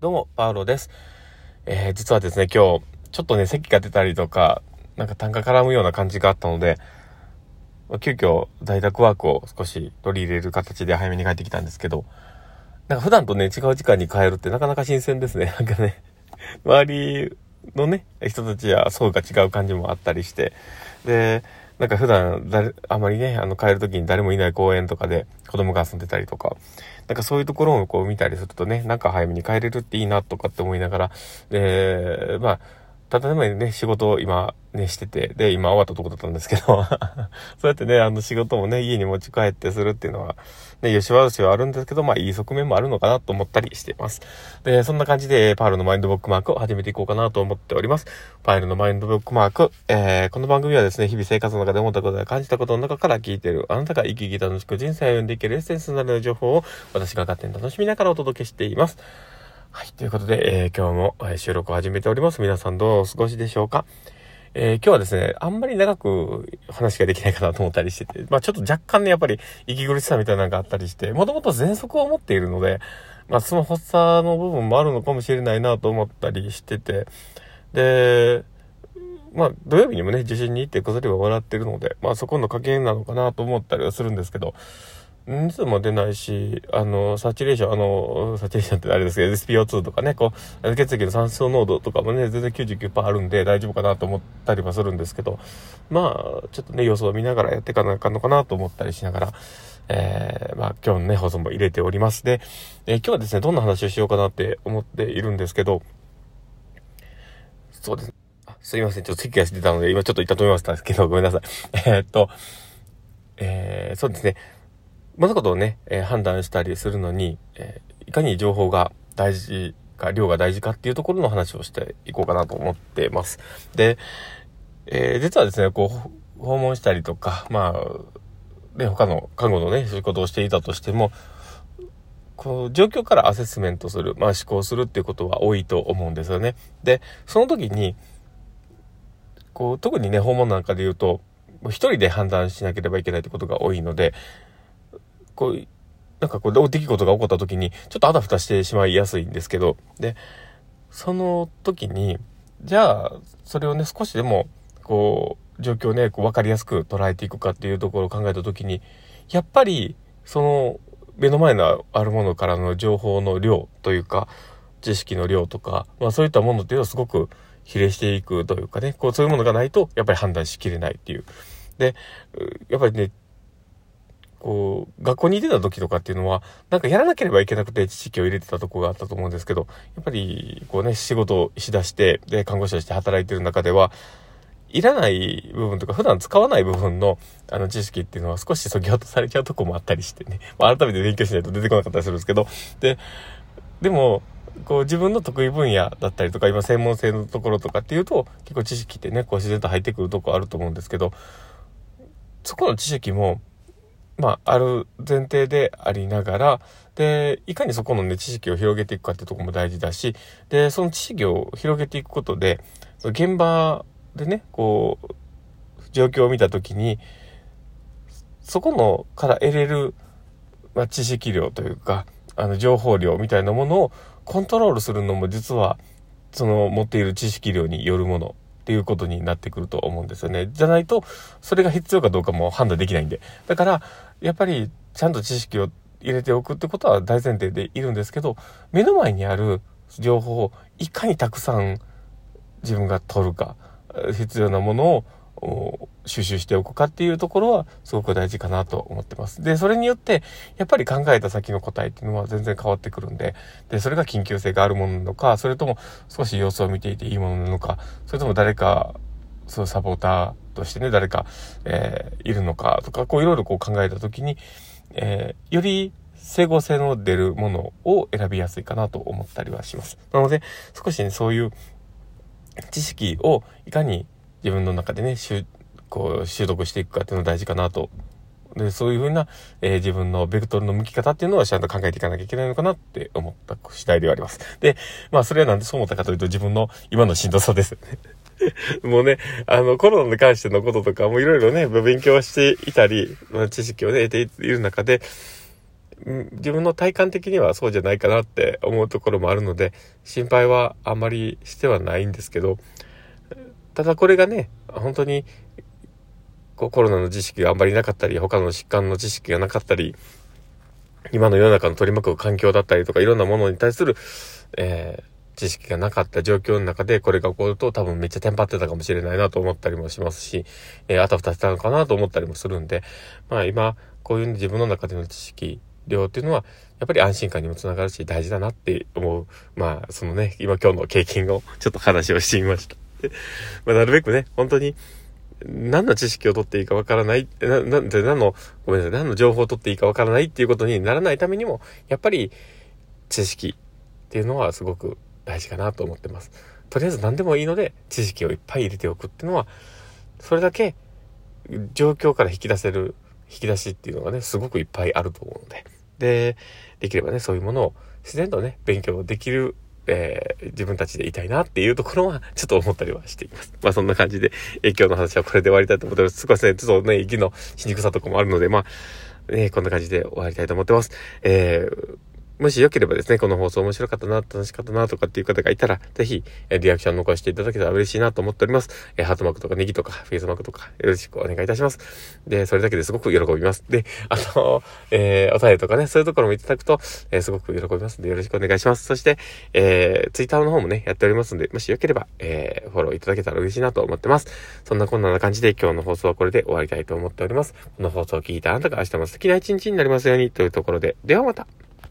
どうも、パウロです。えー、実はですね、今日、ちょっとね、咳が出たりとか、なんか単価絡むような感じがあったので、急遽在宅ワークを少し取り入れる形で早めに帰ってきたんですけど、なんか普段とね、違う時間に帰るってなかなか新鮮ですね。なんかね、周りのね、人たちや層が違う感じもあったりして、で、なんか普段誰、あまりね、あの帰る時に誰もいない公園とかで子供が遊んでたりとか、なんかそういうところをこう見たりするとね、なんか早めに帰れるっていいなとかって思いながら、で、まあ、ただでもね、仕事を今ね、してて、で、今終わったとこだったんですけど、そうやってね、あの仕事もね、家に持ち帰ってするっていうのは、ね、吉ししはあるんですけど、まあいい側面もあるのかなと思ったりしています。で、そんな感じで、パールのマインドブックマークを始めていこうかなと思っております。パールのマインドブックマーク、えー、この番組はですね、日々生活の中で思ったことや感じたことの中から聞いている、あなたが生き生き楽しく人生を読んでいけるエッセンスなどの情報を、私が勝手に楽しみながらお届けしています。はい。ということで、えー、今日も、収録を始めております。皆さんどうお過ごしでしょうか？えー、今日はですね、あんまり長く話ができないかなと思ったりしてて、まあちょっと若干ね、やっぱり息苦しさみたいなのがあったりして、もともと喘息を持っているので、まあその発作の部分もあるのかもしれないなと思ったりしてて、で、まあ土曜日にもね、受診に行って薬はもらってるので、まあそこの加減なのかなと思ったりはするんですけど、熱も出ないし、あの、サチュレーション、あの、サチュレーションってあれですけど、SPO2 とかね、こう、血液の酸素濃度とかもね、全然99%あるんで大丈夫かなと思ったりはするんですけど、まあ、ちょっとね、様子を見ながらやっていかなあかんのかなと思ったりしながら、えー、まあ、今日のね、放送も入れております。で、えー、今日はですね、どんな話をしようかなって思っているんですけど、そうです。あすいません、ちょっと席がしてたので、今ちょっと一旦止めましたけど、ごめんなさい。え、っと、えー、そうですね。物事をね、えー、判断したりするのに、えー、いかに情報が大事か、量が大事かっていうところの話をしていこうかなと思ってます。で、えー、実はですね、こう、訪問したりとか、まあ、ね、他の看護のね、仕事をしていたとしても、こう、状況からアセスメントする、まあ思考するっていうことは多いと思うんですよね。で、その時に、こう、特にね、訪問なんかで言うと、一人で判断しなければいけないってことが多いので、こう、なんかこう、出来事が起こった時に、ちょっとあたふたしてしまいやすいんですけど、で、その時に、じゃあ、それをね、少しでも、こう、状況をね、こう分かりやすく捉えていくかっていうところを考えた時に、やっぱり、その、目の前のあるものからの情報の量というか、知識の量とか、まあそういったものっていうのはすごく比例していくというかね、こうそういうものがないと、やっぱり判断しきれないっていう。で、やっぱりね、こう、学校に出た時とかっていうのは、なんかやらなければいけなくて知識を入れてたとこがあったと思うんですけど、やっぱり、こうね、仕事をしだして、で、看護師として働いてる中では、いらない部分とか、普段使わない部分の、あの、知識っていうのは少し削ぎ落とされちゃうとこもあったりしてね。まあ、改めて勉強しないと出てこなかったりするんですけど、で、でも、こう自分の得意分野だったりとか、今専門性のところとかっていうと、結構知識ってね、こう自然と入ってくるとこあると思うんですけど、そこの知識も、まあ、ある前提でありながら、で、いかにそこのね、知識を広げていくかってとこも大事だし、で、その知識を広げていくことで、現場でね、こう、状況を見たときに、そこのから得れる、まあ、知識量というか、あの、情報量みたいなものをコントロールするのも実は、その持っている知識量によるもの。っていうことになってくると思うんですよね。じゃないと、それが必要かどうかも判断できないんで。だから、やっぱり、ちゃんと知識を入れておくってことは大前提でいるんですけど、目の前にある情報をいかにたくさん自分が取るか、必要なものを収集しておくかっていうところはすごく大事かなと思ってます。で、それによって、やっぱり考えた先の答えっていうのは全然変わってくるんで、で、それが緊急性があるものなのか、それとも少し様子を見ていていいものなのか、それとも誰か、そうサポーターとしてね、誰か、えー、いるのかとか、こういろいろこう考えたときに、えー、より整合性の出るものを選びやすいかなと思ったりはします。なので、少しね、そういう知識をいかに自分の中でね、習、こう、習得していくかっていうのが大事かなと。で、そういうふうな、えー、自分のベクトルの向き方っていうのはちゃんと考えていかなきゃいけないのかなって思った次第ではあります。で、まあ、それはなんでそう思ったかというと自分の今のしんどさです。もうね、あの、コロナに関してのこととかもいろいろね、勉強していたり、知識をね、得ている中で、自分の体感的にはそうじゃないかなって思うところもあるので、心配はあんまりしてはないんですけど、ただこれがね、本当に、コロナの知識があんまりなかったり、他の疾患の知識がなかったり、今の世の中の取り巻く環境だったりとか、いろんなものに対する、えー、知識がなかった状況の中でこれが起こると多分めっちゃテンパってたかもしれないなと思ったりもしますし、えー、あたふたしたのかなと思ったりもするんで、まあ今、こういう自分の中での知識量っていうのは、やっぱり安心感にもつながるし大事だなって思う。まあ、そのね、今今日の経験をちょっと話をしてみました。まあ、なるべくね、本当に、何の知識を取っていいかわからない、な、なんで何の、ごめんなさい、何の情報を取っていいかわからないっていうことにならないためにも、やっぱり知識っていうのはすごく大事かなと思ってます。とりあえず何でもいいので、知識をいっぱい入れておくっていうのは、それだけ状況から引き出せる、引き出しっていうのがね、すごくいっぱいあると思うので、で、できればね、そういうものを自然とね、勉強できるえー、自分たちでいたいなっていうところは、ちょっと思ったりはしています。まあそんな感じで、えー、今日の話はこれで終わりたいと思ってます。すいません、ちょっとね、息のしにくさとかもあるので、まあ、ね、こんな感じで終わりたいと思ってます。えーもしよければですね、この放送面白かったな、楽しかったな、とかっていう方がいたら、ぜひ、えリアクション残していただけたら嬉しいなと思っております。えハートマークとかネギとか、フェイスマークとか、よろしくお願いいたします。で、それだけですごく喜びます。で、あの、えー、お便りとかね、そういうところもいただくと、えー、すごく喜びますので、よろしくお願いします。そして、えー、ツイッターの方もね、やっておりますので、もしよければ、えー、フォローいただけたら嬉しいなと思ってます。そんなこんな感じで今日の放送はこれで終わりたいと思っております。この放送を聞いたあなたが明日も素敵な一日になりますようにというところで、ではまた。